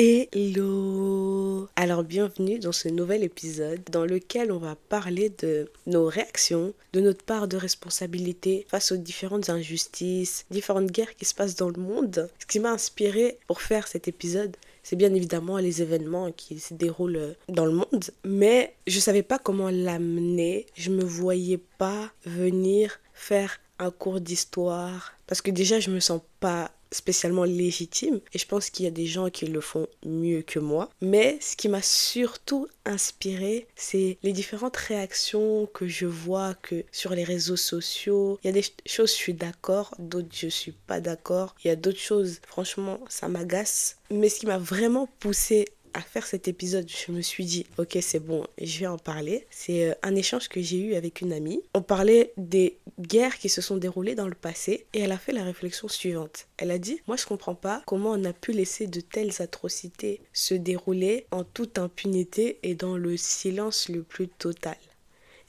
Hello Alors bienvenue dans ce nouvel épisode dans lequel on va parler de nos réactions, de notre part de responsabilité face aux différentes injustices, différentes guerres qui se passent dans le monde. Ce qui m'a inspiré pour faire cet épisode, c'est bien évidemment les événements qui se déroulent dans le monde, mais je savais pas comment l'amener, je me voyais pas venir faire un cours d'histoire parce que déjà je me sens pas spécialement légitime et je pense qu'il y a des gens qui le font mieux que moi. Mais ce qui m'a surtout inspiré, c'est les différentes réactions que je vois que sur les réseaux sociaux. Il y a des choses je suis d'accord, d'autres je suis pas d'accord. Il y a d'autres choses franchement ça m'agace. Mais ce qui m'a vraiment poussé à faire cet épisode, je me suis dit, ok, c'est bon, je vais en parler. C'est euh, un échange que j'ai eu avec une amie. On parlait des guerres qui se sont déroulées dans le passé et elle a fait la réflexion suivante. Elle a dit, moi je comprends pas comment on a pu laisser de telles atrocités se dérouler en toute impunité et dans le silence le plus total.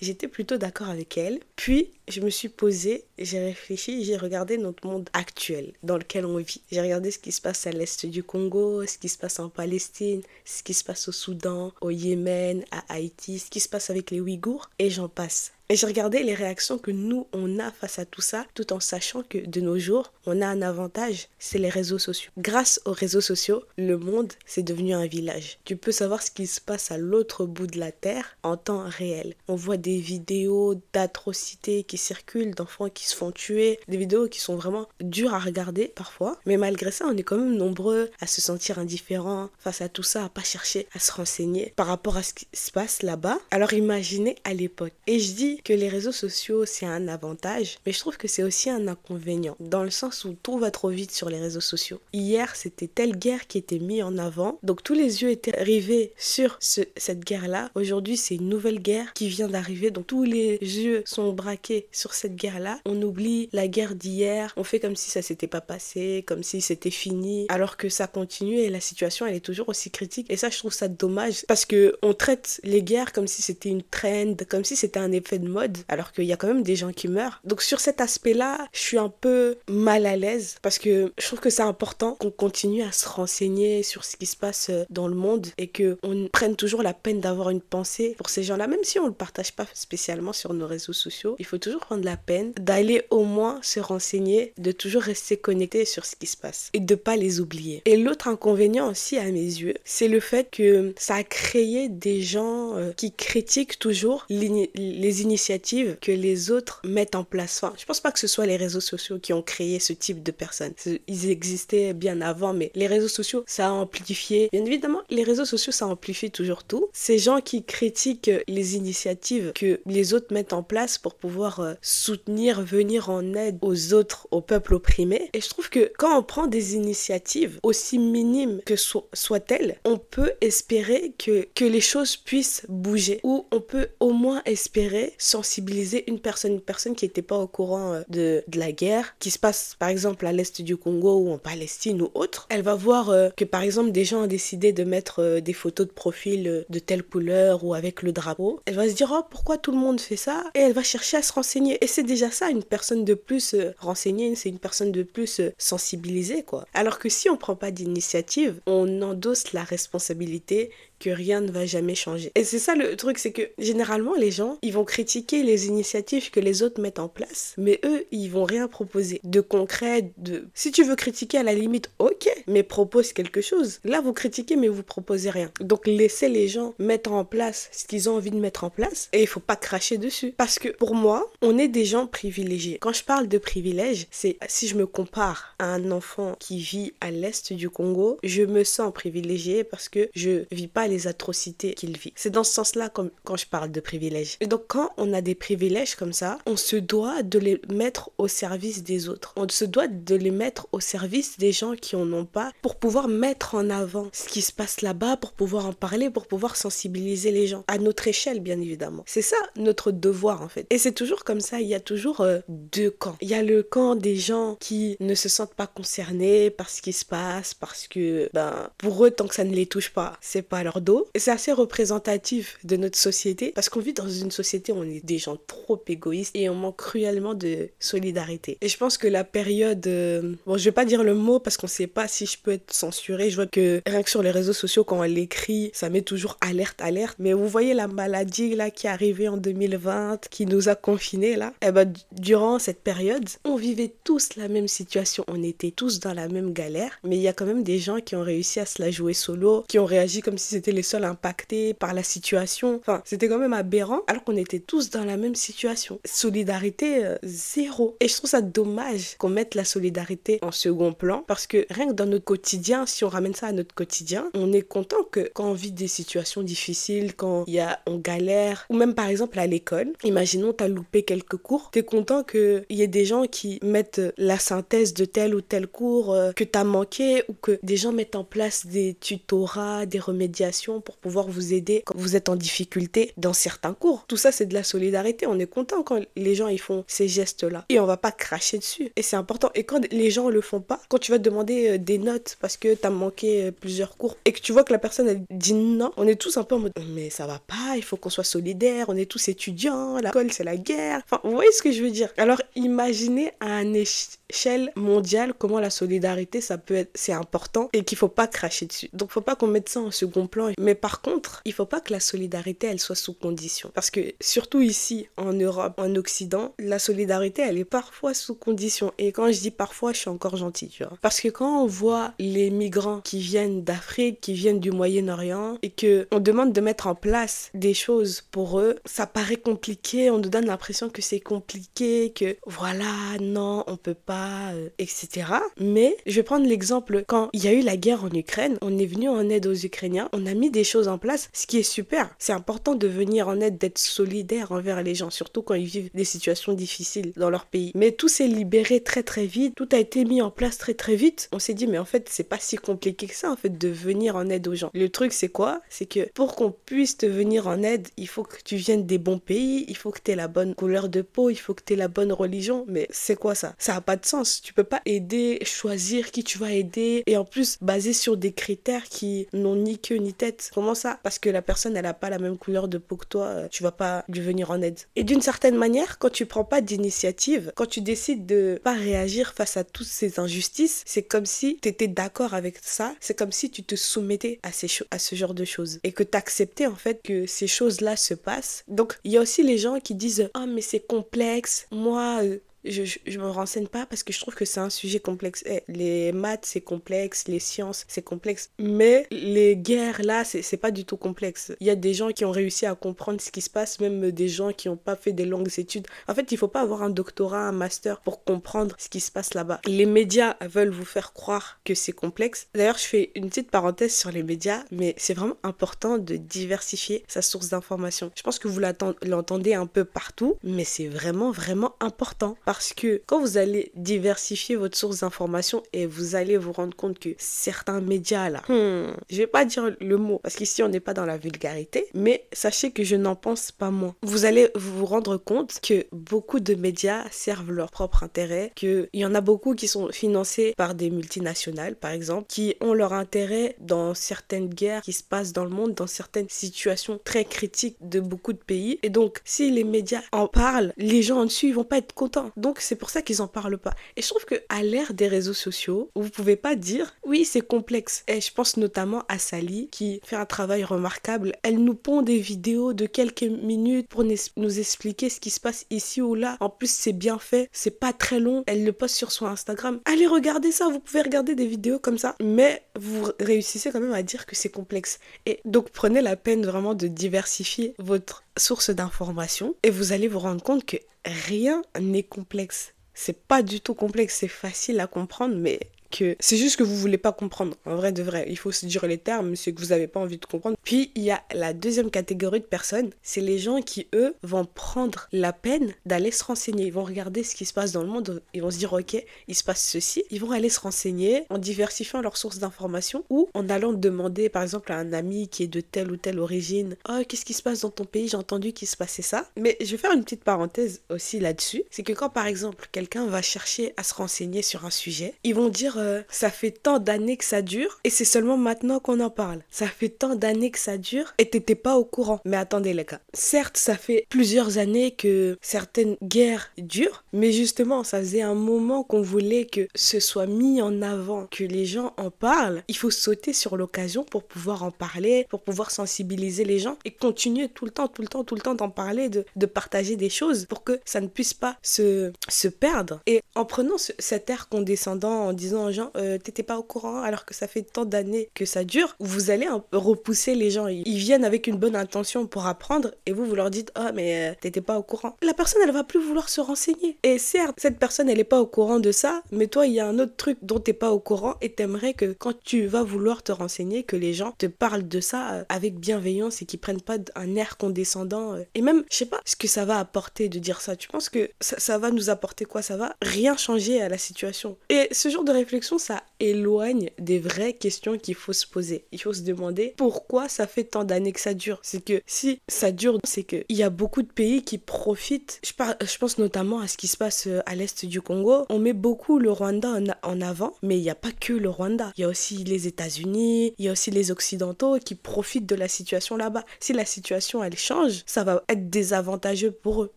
J'étais plutôt d'accord avec elle. Puis, je me suis posée, j'ai réfléchi, j'ai regardé notre monde actuel dans lequel on vit. J'ai regardé ce qui se passe à l'est du Congo, ce qui se passe en Palestine, ce qui se passe au Soudan, au Yémen, à Haïti, ce qui se passe avec les Ouïghours, et j'en passe. Et j'ai regardé les réactions que nous, on a face à tout ça, tout en sachant que de nos jours, on a un avantage, c'est les réseaux sociaux. Grâce aux réseaux sociaux, le monde, c'est devenu un village. Tu peux savoir ce qui se passe à l'autre bout de la Terre en temps réel. On voit des vidéos d'atrocités qui circulent, d'enfants qui se font tuer, des vidéos qui sont vraiment dures à regarder parfois. Mais malgré ça, on est quand même nombreux à se sentir indifférents face à tout ça, à pas chercher à se renseigner par rapport à ce qui se passe là-bas. Alors imaginez à l'époque. Et je dis que les réseaux sociaux, c'est un avantage, mais je trouve que c'est aussi un inconvénient, dans le sens où tout va trop vite sur les réseaux sociaux. Hier, c'était telle guerre qui était mise en avant, donc tous les yeux étaient rivés sur cette guerre-là. Aujourd'hui, c'est une nouvelle guerre qui vient d'arriver, donc tous les yeux sont braqués sur cette guerre-là. On oublie la guerre d'hier, on fait comme si ça s'était pas passé, comme si c'était fini, alors que ça continue et la situation, elle est toujours aussi critique. Et ça, je trouve ça dommage, parce que on traite les guerres comme si c'était une trend, comme si c'était un effet de mode, alors qu'il y a quand même des gens qui meurent. Donc sur cet aspect-là, je suis un peu mal à l'aise parce que je trouve que c'est important qu'on continue à se renseigner sur ce qui se passe euh, dans le monde et que on prenne toujours la peine d'avoir une pensée pour ces gens-là, même si on le partage pas spécialement sur nos réseaux sociaux. Il faut toujours prendre la peine d'aller au moins se renseigner, de toujours rester connecté sur ce qui se passe et de pas les oublier. Et l'autre inconvénient aussi à mes yeux, c'est le fait que ça a créé des gens euh, qui critiquent toujours les initiatives que les autres mettent en place. Enfin, je pense pas que ce soit les réseaux sociaux qui ont créé ce type de personnes. Ils existaient bien avant, mais les réseaux sociaux, ça a amplifié. Bien évidemment, les réseaux sociaux, ça amplifie toujours tout. Ces gens qui critiquent les initiatives que les autres mettent en place pour pouvoir euh, soutenir, venir en aide aux autres, au peuple opprimé. Et je trouve que quand on prend des initiatives aussi minimes que soient-elles, on peut espérer que, que les choses puissent bouger. Ou on peut au moins espérer sensibiliser une personne, une personne qui n'était pas au courant euh, de, de, la guerre, qui se passe par exemple à l'est du Congo ou en Palestine ou autre, elle va voir euh, que par exemple des gens ont décidé de mettre euh, des photos de profil de telle couleur ou avec le drapeau. Elle va se dire oh pourquoi tout le monde fait ça? Et elle va chercher à se renseigner. Et c'est déjà ça, une personne de plus renseignée, c'est une personne de plus sensibilisée quoi. Alors que si on prend pas d'initiative, on endosse la responsabilité que rien ne va jamais changer. Et c'est ça le truc, c'est que généralement les gens, ils vont critiquer les initiatives que les autres mettent en place, mais eux, ils vont rien proposer de concret, de... Si tu veux critiquer à la limite, ok, mais propose quelque chose. Là, vous critiquez, mais vous proposez rien. Donc laissez les gens mettre en place ce qu'ils ont envie de mettre en place, et il faut pas cracher dessus. Parce que pour moi, on est des gens privilégiés. Quand je parle de privilège, c'est si je me compare à un enfant qui vit à l'est du Congo, je me sens privilégié parce que je vis pas les atrocités qu'il vit. C'est dans ce sens-là quand je parle de privilèges. Et donc quand on a des privilèges comme ça, on se doit de les mettre au service des autres. On se doit de les mettre au service des gens qui en ont pas pour pouvoir mettre en avant ce qui se passe là-bas, pour pouvoir en parler, pour pouvoir sensibiliser les gens à notre échelle bien évidemment. C'est ça notre devoir en fait. Et c'est toujours comme ça, il y a toujours euh, deux camps. Il y a le camp des gens qui ne se sentent pas concernés par ce qui se passe, parce que ben, pour eux, tant que ça ne les touche pas, c'est pas leur Et c'est assez représentatif de notre société, parce qu'on vit dans une société où on est des gens trop égoïstes et on manque cruellement de solidarité. Et je pense que la période... Euh, bon, je vais pas dire le mot parce qu'on sait pas si je peux être censurée. Je vois que rien que sur les réseaux sociaux, quand on l'écrit, ça met toujours alerte, alerte. Mais vous voyez la maladie là qui est arrivée en 2020, qui nous a confinés là. Et eh ben, durant cette période, on vivait tous la même situation. On était tous dans la même galère. Mais il y a quand même des gens qui ont réussi à se la jouer solo, qui ont réagi comme si c'était les seuls impactés par la situation. Enfin, c'était quand même aberrant alors qu'on était tous dans la même situation. Solidarité euh, zéro. Et je trouve ça dommage qu'on mette la solidarité en second plan parce que rien que dans notre quotidien, si on ramène ça à notre quotidien, on est content que quand on vit des situations difficiles, quand y a, on galère, ou même par exemple à l'école, imaginons tu as loupé quelques cours, tu es content qu'il y ait des gens qui mettent la synthèse de tel ou tel cours euh, que tu as manqué ou que des gens mettent en place des tutorats, des remédiations pour pouvoir vous aider quand vous êtes en difficulté dans certains cours. Tout ça, c'est de la solidarité. On est content quand les gens ils font ces gestes-là. Et on va pas cracher dessus. Et c'est important. Et quand les gens le font pas, quand tu vas demander euh, des notes parce que tu as manqué euh, plusieurs cours et que tu vois que la personne dit non, on est tous un peu en mode mais ça va pas, il faut qu'on soit solidaire, on est tous étudiants, l'école c'est la guerre. Enfin, vous voyez ce que je veux dire? Alors imaginez à un échelle mondiale comment la solidarité ça peut être c'est important et qu'il faut pas cracher dessus. Donc faut pas qu'on mette ça en second plan. Mais par contre, il faut pas que la solidarité elle soit sous condition. Parce que surtout ici en Europe, en Occident, la solidarité elle est parfois sous condition. Et quand je dis parfois, je suis encore gentille. Parce que quand on voit les migrants qui viennent d'Afrique, qui viennent du Moyen-Orient et que on demande de mettre en place des choses pour eux, ça paraît compliqué, on nous donne l'impression que c'est compliqué, que voilà, non, on peut pas, euh, etc. Mais je vais prendre l'exemple. Quand il y a eu la guerre en Ukraine, on est venu en aide aux Ukrainiens, on a mis des choses en place, ce qui est super. C'est important de venir en aide, d'être solidaire envers les gens, surtout quand ils vivent des situations difficiles dans leur pays. Mais tout s'est libéré très très vite, tout a été mis en place très très vite. On s'est dit mais en fait c'est pas si compliqué que ça en fait de venir en aide aux gens. Le truc c'est quoi? C'est que pour qu'on puisse te venir en aide, il faut que tu viennes des bons pays, il faut que tu aies la bonne couleur de peau, il faut que tu aies la bonne religion. Mais c'est quoi ça? Ça a pas de sens. Tu peux pas aider, choisir qui tu vas aider et en plus basé sur des critères qui n'ont ni queue ni Comment ça? Parce que la personne elle a pas la même couleur de peau que toi, euh, tu vas pas lui venir en aide. Et d'une certaine manière, quand tu prends pas d'initiative, quand tu décides de pas réagir face à toutes ces injustices, c'est comme si tu étais d'accord avec ça, c'est comme si tu te soumettais à, ces à ce genre de choses et que tu acceptais en fait que ces choses-là se passent. Donc il y a aussi les gens qui disent "Ah mais c'est complexe, moi je, je, me renseigne pas parce que je trouve que c'est un sujet complexe. Eh, les maths, c'est complexe, les sciences, c'est complexe. Mais les guerres, là, c'est pas du tout complexe. Il y a des gens qui ont réussi à comprendre ce qui se passe, même des gens qui n'ont pas fait des longues études. En fait, il faut pas avoir un doctorat, un master pour comprendre ce qui se passe là-bas. Les médias veulent vous faire croire que c'est complexe. D'ailleurs, je fais une petite parenthèse sur les médias, mais c'est vraiment important de diversifier sa source d'information. Je pense que vous l'entendez un peu partout, mais c'est vraiment, vraiment important parce que quand vous allez diversifier votre source d'information et vous allez vous rendre compte que certains médias là, hmm, je vais pas dire le mot parce qu'ici on n'est pas dans la vulgarité, mais sachez que je n'en pense pas moins. Vous allez vous rendre compte que beaucoup de médias servent leur propre intérêt, qu'il y en a beaucoup qui sont financés par des multinationales par exemple, qui ont leur intérêt dans certaines guerres qui se passent dans le monde, dans certaines situations très critiques de beaucoup de pays. Et donc si les médias en parlent, les gens en dessus ils vont pas être contents. Donc c'est pour ça qu'ils en parlent pas. Et je trouve que à l'ère des réseaux sociaux, vous pouvez pas dire oui, c'est complexe. Et je pense notamment à Sally qui fait un travail remarquable. Elle nous pond des vidéos de quelques minutes pour nous expliquer ce qui se passe ici ou là. En plus, c'est bien fait, c'est pas très long. Elle le poste sur son Instagram. Allez regarder ça, vous pouvez regarder des vidéos comme ça, mais vous réussissez quand même à dire que c'est complexe. Et donc prenez la peine vraiment de diversifier votre source d'information et vous allez vous rendre compte que rien n'est complexe. C'est pas du tout complexe, c'est facile à comprendre, mais que c'est juste que vous voulez pas comprendre. En vrai de vrai, il faut se dire les termes, c'est que vous avez pas envie de comprendre. Puis il y a la deuxième catégorie de personnes, c'est les gens qui eux vont prendre la peine d'aller se renseigner. Ils vont regarder ce qui se passe dans le monde, ils vont se dire ok, il se passe ceci. Ils vont aller se renseigner en diversifiant leurs sources d'informations ou en allant demander par exemple à un ami qui est de telle ou telle origine, oh qu'est-ce qui se passe dans ton pays, j'ai entendu qu'il se passait ça. Mais je vais faire une petite parenthèse aussi là-dessus, c'est que quand par exemple quelqu'un va chercher à se renseigner sur un sujet, ils vont dire euh, ça fait tant d'années que ça dure et c'est seulement maintenant qu'on en parle. Ça fait tant d'années que ça dure et t'étais pas au courant. Mais attendez les gars, certes ça fait plusieurs années que certaines guerres durent, mais justement ça faisait un moment qu'on voulait que ce soit mis en avant, que les gens en parlent. Il faut sauter sur l'occasion pour pouvoir en parler, pour pouvoir sensibiliser les gens et continuer tout le temps, tout le temps, tout le temps d'en parler, de, partager des choses pour que ça ne puisse pas se, se perdre. Et en prenant cet air condescendant, en disant aux gens, euh, t'étais pas au courant alors que ça fait tant d'années que ça dure, vous allez repousser les gens. Ils viennent avec une bonne intention pour apprendre et vous, vous leur dites, ah, mais euh, t'étais pas au courant. La personne, elle va plus vouloir se renseigner. Et certes, cette personne, elle est pas au courant de ça, mais toi, il y a un autre truc dont t'es pas au courant et t'aimerais que quand tu vas vouloir te renseigner, que les gens te parlent de ça euh, avec bienveillance et qu'ils prennent pas un air condescendant. Et même, je sais pas ce que ça va apporter de dire ça. Tu penses que ça va nous apporter quoi? Ça va rien changer à la situation. Et ce genre de réflexion, ça éloigne des vraies questions qu'il faut se poser. Il faut se demander pourquoi ça fait tant d'années que ça dure. C'est que si ça dure, c'est qu'il y a beaucoup de pays qui profitent. Je, je pense notamment à ce qui se passe euh, à l'est du Congo. On met beaucoup le Rwanda en, avant, mais il n'y a pas que le Rwanda. Il y a aussi les États-Unis, il y a aussi les Occidentaux qui profitent de la situation là-bas. Si la situation elle change, ça va être désavantageux pour eux.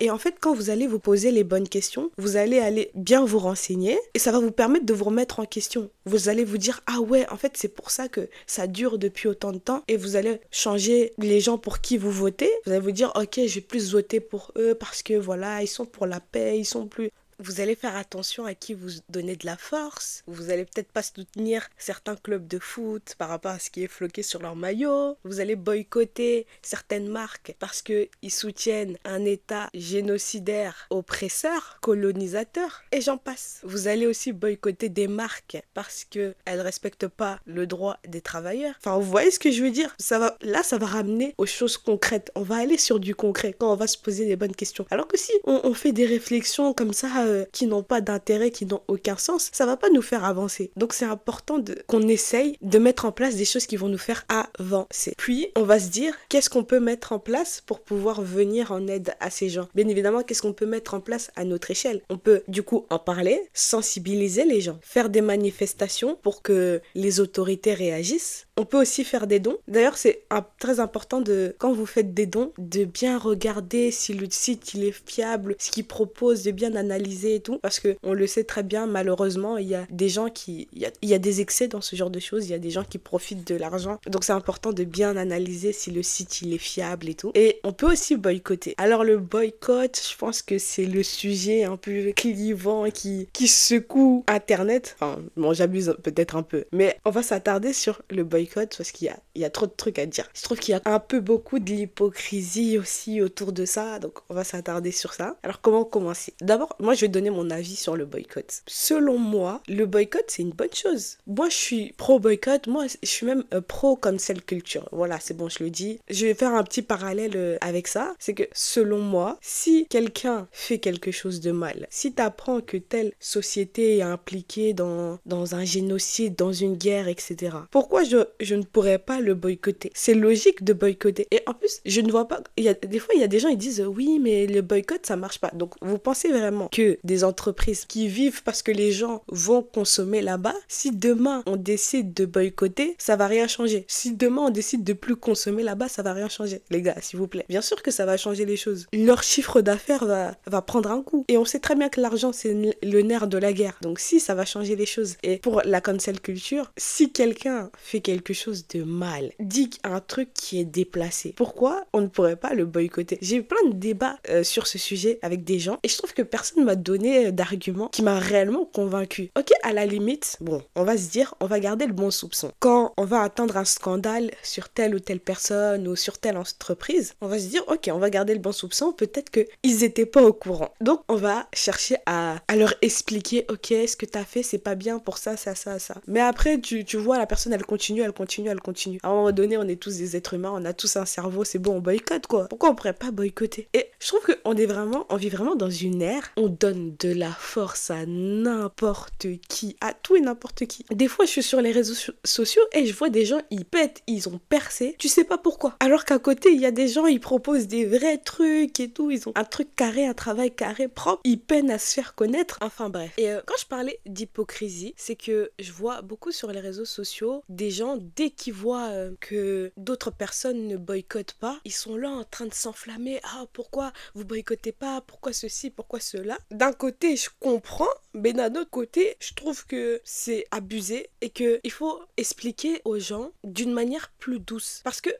Et en fait, quand vous allez vous poser les bonnes questions, vous allez aller bien vous renseigner et ça va vous permettre de vous remettre en question. Vous allez vous dire ah ouais, en fait, c'est pour ça que ça dure depuis autant de temps et vous allez changer les gens pour qui vous votez. Vous allez vous dire OK, je vais plus voter pour eux parce que voilà, ils sont pour la paix, ils sont plus vous allez faire attention à qui vous donnez de la force. Vous allez peut-être pas soutenir certains clubs de foot par rapport à ce qui est floqué sur leur maillot. Vous allez boycotter certaines marques parce qu'ils soutiennent un État génocidaire, oppresseur, colonisateur, et j'en passe. Vous allez aussi boycotter des marques parce qu'elles ne respectent pas le droit des travailleurs. Enfin, vous voyez ce que je veux dire? Ça va, Là, ça va ramener aux choses concrètes. On va aller sur du concret quand on va se poser des bonnes questions. Alors que si on, on fait des réflexions comme ça, euh, qui n'ont pas d'intérêt, qui n'ont aucun sens, ça va pas nous faire avancer. Donc c'est important qu'on essaye de mettre en place des choses qui vont nous faire avancer. Puis on va se dire qu'est-ce qu'on peut mettre en place pour pouvoir venir en aide à ces gens? Bien évidemment, qu'est-ce qu'on peut mettre en place à notre échelle? On peut du coup en parler, sensibiliser les gens, faire des manifestations pour que les autorités réagissent. On peut aussi faire des dons. D'ailleurs, c'est très important de quand vous faites des dons de bien regarder si le site il est fiable, ce qu'il propose, de bien analyser et tout, parce que on le sait très bien, malheureusement, il y a des gens qui, il y a, des excès dans ce genre de choses, il y a des gens qui profitent de l'argent, donc c'est important de bien analyser si le site il est fiable et tout. Et on peut aussi boycotter. Alors le boycott, je pense que c'est le sujet un peu clivant qui, qui secoue Internet. Enfin, bon, j'abuse peut-être un peu, mais on va s'attarder sur le boycott parce qu'il y a, trop de trucs à dire. Je trouve qu'il y a un peu beaucoup de l'hypocrisie aussi autour de ça, donc on va s'attarder sur ça. Alors comment commencer? D'abord, moi je vais donner mon avis sur le boycott. Selon moi, le boycott, c'est une bonne chose. Moi, je suis pro-boycott. Moi, je suis même euh, pro celle culture. Voilà, c'est bon, je le dis. Je vais faire un petit parallèle euh, avec ça. C'est que selon moi, si quelqu'un fait quelque chose de mal, si tu apprends que telle société est impliquée dans un génocide, dans une guerre, etc., pourquoi je, je ne pourrais pas le boycotter C'est logique de boycotter. Et en plus, je ne vois pas. Il y a, des fois, il y a des gens, ils disent oui, mais le boycott, ça marche pas. Donc, vous pensez vraiment que des entreprises qui vivent parce que les gens vont consommer là-bas, si demain on décide de boycotter, ça va rien changer. Si demain on décide de plus consommer là-bas, ça va rien changer. Les gars, s'il vous plaît. Bien sûr que ça va changer les choses. Leur chiffre d'affaires va, va prendre un coup. Et on sait très bien que l'argent, c'est le nerf de la guerre. Donc si, ça va changer les choses. Et pour la cancel culture, si quelqu'un fait quelque quelque chose de mal, dit un truc qui est déplacé, pourquoi on ne pourrait pas le boycotter? J'ai eu plein de débats euh, sur ce sujet avec des gens et je trouve que personne m'a donné euh, d'argument qui m'a réellement convaincu. Ok, à la limite, bon, on va se dire, on va garder le bon soupçon. Quand on va attendre un scandale sur telle ou telle personne ou sur telle entreprise, on va se dire, ok, on va garder le bon soupçon, peut-être qu'ils n'étaient pas au courant. Donc, on va chercher à, à leur expliquer, ok, ce que tu as fait, c'est pas bien pour ça, ça, ça, ça. Mais après, tu, tu vois, la personne, elle continue, elle continue, elle continue. À un moment donné, on est tous des êtres humains, on a tous un cerveau, c'est bon, on boycotte quoi. Pourquoi on pourrait pas boycotter? Et je trouve qu'on est vraiment, on vit vraiment dans une ère, on donne de la force à n'importe qui, à tout et n'importe qui. Des fois, je suis sur les réseaux sociaux et je vois des gens, ils pètent, ils ont percé, tu sais pas pourquoi. Alors qu'à côté, il y a des gens, ils proposent des vrais trucs et tout, ils ont un truc carré, un travail carré, propre, ils peinent à se faire connaître. Enfin bref. Et euh, quand je parlais d'hypocrisie, c'est que je vois beaucoup sur les réseaux sociaux des gens, dès qu'ils voient euh, que d'autres personnes ne boycottent pas, ils sont là en train de s'enflammer. Ah, pourquoi vous boycottez pas? Pourquoi ceci? Pourquoi cela? D'un côté, je comprends, mais d'un autre côté, je trouve que c'est abusé et qu'il faut expliquer aux gens d'une manière plus douce. Parce que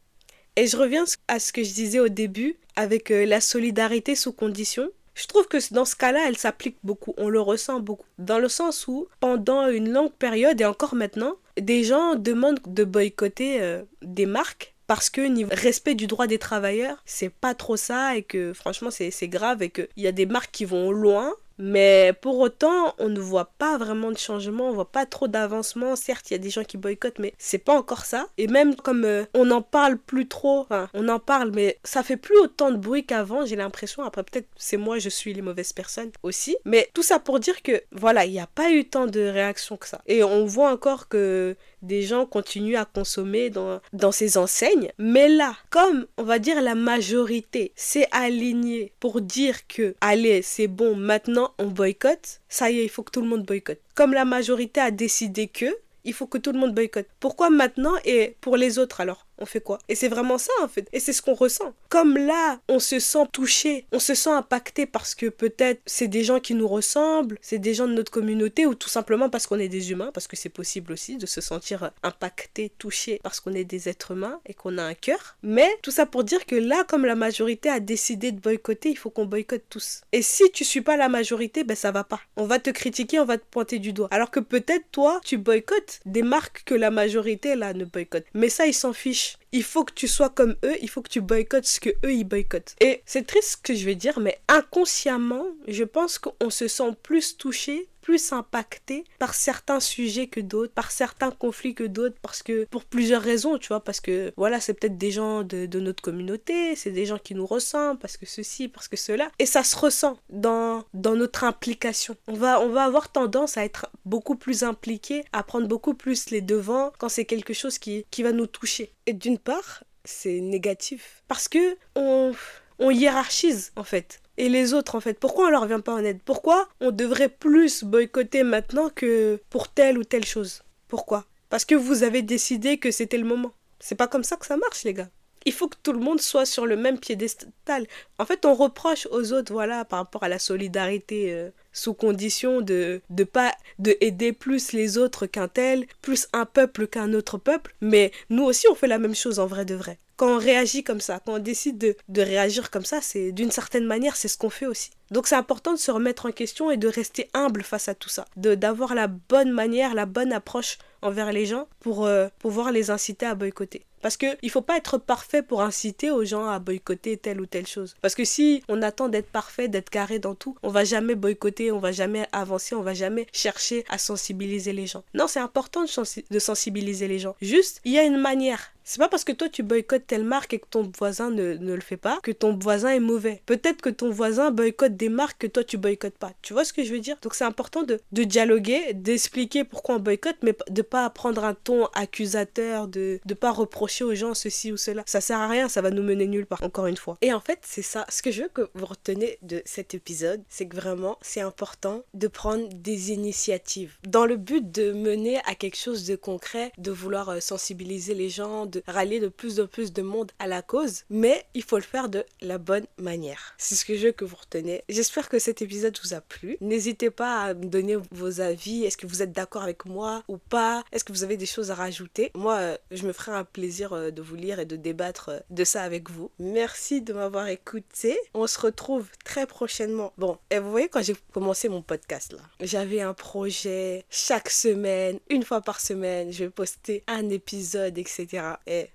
et je reviens à ce que je disais au début avec euh, la solidarité sous condition. Je trouve que dans ce cas-là, elle s'applique beaucoup, on le ressent beaucoup. Dans le sens où, pendant une longue période, et encore maintenant, des gens demandent de boycotter euh, des marques parce que niveau respect du droit des travailleurs, c'est pas trop ça et que franchement c'est grave et qu'il y a des marques qui vont loin mais pour autant, on ne voit pas vraiment de changement, on voit pas trop d'avancement. Certes, il y a des gens qui boycottent, mais c'est pas encore ça. Et même comme euh, on n'en parle plus trop, on en parle, mais ça fait plus autant de bruit qu'avant, j'ai l'impression. Après, peut-être c'est moi, je suis les mauvaises personnes aussi. Mais tout ça pour dire que, voilà, il n'y a pas eu tant de réactions que ça. Et on voit encore que des gens continuent à consommer dans, dans ces enseignes. Mais là, comme on va dire la majorité s'est alignée pour dire que, allez, c'est bon, maintenant on boycotte, ça y est, il faut que tout le monde boycotte. Comme la majorité a décidé que, il faut que tout le monde boycotte. Pourquoi maintenant et pour les autres alors? On fait quoi? Et c'est vraiment ça en fait. Et c'est ce qu'on ressent. Comme là, on se sent touché, on se sent impacté parce que peut-être c'est des gens qui nous ressemblent, c'est des gens de notre communauté ou tout simplement parce qu'on est des humains, parce que c'est possible aussi de se sentir impacté, touché parce qu'on est des êtres humains et qu'on a un cœur. Mais tout ça pour dire que là, comme la majorité a décidé de boycotter, il faut qu'on boycotte tous. Et si tu suis pas la majorité, ben ça va pas. On va te critiquer, on va te pointer du doigt. Alors que peut-être toi, tu boycottes des marques que la majorité là ne boycotte. Mais ça, ils s'en fichent much il faut que tu sois comme eux, il faut que tu boycottes ce que eux ils boycottent. Et c'est triste ce que je vais dire, mais inconsciemment, je pense qu'on se sent plus touché plus impacté par certains sujets que d'autres, par certains conflits que d'autres, parce que pour plusieurs raisons, tu vois, parce que voilà, c'est peut-être des gens de, notre communauté, c'est des gens qui nous ressemblent, parce que ceci, parce que cela, et ça se ressent dans, dans notre implication. On va, on va avoir tendance à être beaucoup plus impliqué, à prendre beaucoup plus les devants quand c'est quelque chose qui, qui va nous toucher. Et d'une part, c'est négatif, parce que on, on hiérarchise en fait et les autres en fait Pourquoi on leur vient pas en aide? Pourquoi on devrait plus boycotter maintenant que pour telle ou telle chose? Pourquoi? Parce que vous avez décidé que c'était le moment. C'est pas comme ça que ça marche les gars. Il faut que tout le monde soit sur le même piédestal. En fait, on reproche aux autres, voilà, par rapport à la solidarité euh, sous condition de de pas de aider plus les autres qu'un tel, plus un peuple qu'un autre peuple. Mais nous aussi, on fait la même chose en vrai de vrai quand on réagit comme ça, quand on décide de, de réagir comme ça, c'est d'une certaine manière, c'est ce qu'on fait aussi. Donc c'est important de se remettre en question et de rester humble face à tout ça, de d'avoir la bonne manière, la bonne approche envers les gens pour euh, pouvoir les inciter à boycotter. Parce qu'il ne faut pas être parfait pour inciter aux gens à boycotter telle ou telle chose. Parce que si on attend d'être parfait, d'être carré dans tout, on va jamais boycotter, on va jamais avancer, on va jamais chercher à sensibiliser les gens. Non, c'est important de sensibiliser les gens. Juste, il y a une manière. C'est pas parce que toi tu boycottes telle marque et que ton voisin ne, ne le fait pas que ton voisin est mauvais. Peut-être que ton voisin boycotte des marques que toi tu boycottes pas. Tu vois ce que je veux dire? Donc c'est important de, de dialoguer, d'expliquer pourquoi on boycotte, mais de pas prendre un ton accusateur, de ne pas reprocher aux gens ceci ou cela. Ça sert à rien, ça va nous mener nulle part, encore une fois. Et en fait, c'est ça. Ce que je veux que vous retenez de cet épisode, c'est que vraiment, c'est important de prendre des initiatives dans le but de mener à quelque chose de concret, de vouloir euh, sensibiliser les gens, de rallier de plus en plus de monde à la cause, mais il faut le faire de la bonne manière. C'est ce que je veux que vous retenez. J'espère que cet épisode vous a plu. N'hésitez pas à me donner vos avis. Est-ce que vous êtes d'accord avec moi ou pas? Est-ce que vous avez des choses à rajouter? Moi, euh, je me ferai un plaisir euh, de vous lire et de débattre euh, de ça avec vous. Merci de m'avoir écouté. On se retrouve très prochainement. Bon, et vous voyez quand j'ai commencé mon podcast là, j'avais un projet chaque semaine, une fois par semaine, je vais poster un épisode, etc.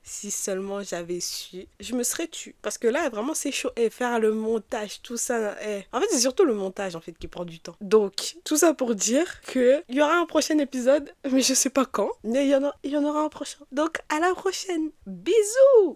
Si seulement j'avais su, je me serais tu. Parce que là, vraiment, c'est chaud. Et faire le montage, tout ça. Et... En fait, c'est surtout le montage en fait qui prend du temps. Donc, tout ça pour dire que il y aura un prochain épisode, mais je sais pas quand. Mais il y en aura un prochain. Donc, à la prochaine. Bisous